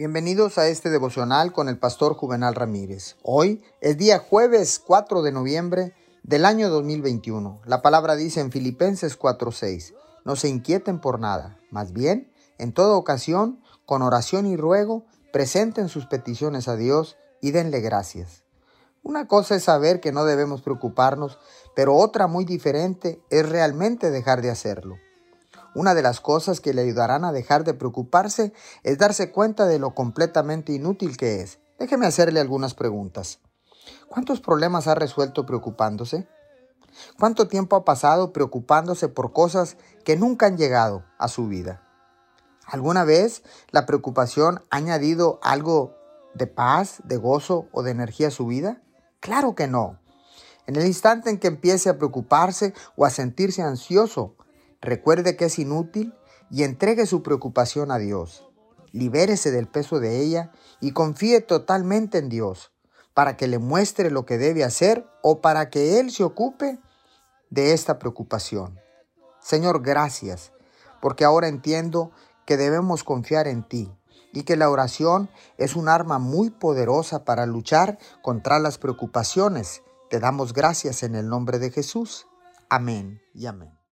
Bienvenidos a este devocional con el pastor Juvenal Ramírez. Hoy es día jueves 4 de noviembre del año 2021. La palabra dice en Filipenses 4:6, no se inquieten por nada, más bien, en toda ocasión, con oración y ruego, presenten sus peticiones a Dios y denle gracias. Una cosa es saber que no debemos preocuparnos, pero otra muy diferente es realmente dejar de hacerlo. Una de las cosas que le ayudarán a dejar de preocuparse es darse cuenta de lo completamente inútil que es. Déjeme hacerle algunas preguntas. ¿Cuántos problemas ha resuelto preocupándose? ¿Cuánto tiempo ha pasado preocupándose por cosas que nunca han llegado a su vida? ¿Alguna vez la preocupación ha añadido algo de paz, de gozo o de energía a su vida? Claro que no. En el instante en que empiece a preocuparse o a sentirse ansioso, recuerde que es inútil y entregue su preocupación a Dios. Libérese del peso de ella y confíe totalmente en Dios para que le muestre lo que debe hacer o para que Él se ocupe de esta preocupación. Señor, gracias, porque ahora entiendo que debemos confiar en ti y que la oración es un arma muy poderosa para luchar contra las preocupaciones. Te damos gracias en el nombre de Jesús. Amén y amén.